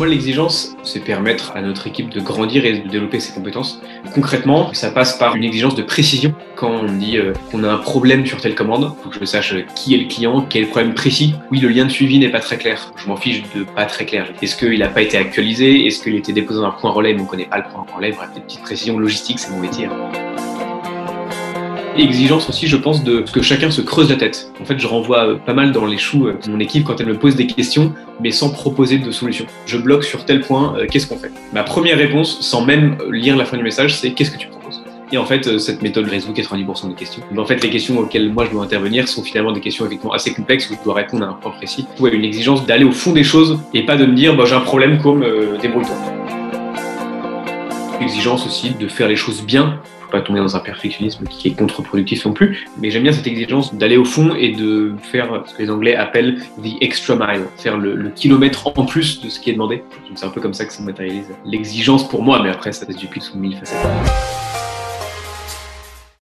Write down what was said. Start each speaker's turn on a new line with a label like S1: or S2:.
S1: moi, l'exigence, c'est permettre à notre équipe de grandir et de développer ses compétences. Concrètement, ça passe par une exigence de précision. Quand on dit euh, qu'on a un problème sur telle commande, il faut que je sache qui est le client, quel problème précis. Oui, le lien de suivi n'est pas très clair. Je m'en fiche de pas très clair. Est-ce qu'il n'a pas été actualisé? Est-ce qu'il été déposé dans un point relais? Mais on ne connaît pas le point relais Bref, des petites précisions logistiques, c'est mon métier. Hein exigence aussi, je pense, de que chacun se creuse la tête. En fait, je renvoie euh, pas mal dans les choux euh, mon équipe quand elle me pose des questions, mais sans proposer de solution. Je bloque sur tel point, euh, qu'est-ce qu'on fait? Ma première réponse, sans même lire la fin du message, c'est qu'est-ce que tu proposes? Et en fait, cette méthode résout 90% des questions. Mais en fait, les questions auxquelles moi je dois intervenir sont finalement des questions effectivement assez complexes où je dois répondre à un point précis. Ou une exigence d'aller au fond des choses et pas de me dire bah, j'ai un problème comme débrouille-toi. Exigence aussi de faire les choses bien pas tomber dans un perfectionnisme qui est contre-productif non plus. Mais j'aime bien cette exigence d'aller au fond et de faire ce que les Anglais appellent the extra mile, faire le, kilomètre en plus de ce qui est demandé. C'est un peu comme ça que ça matérialise l'exigence pour moi, mais après ça se duplique sous mille facettes.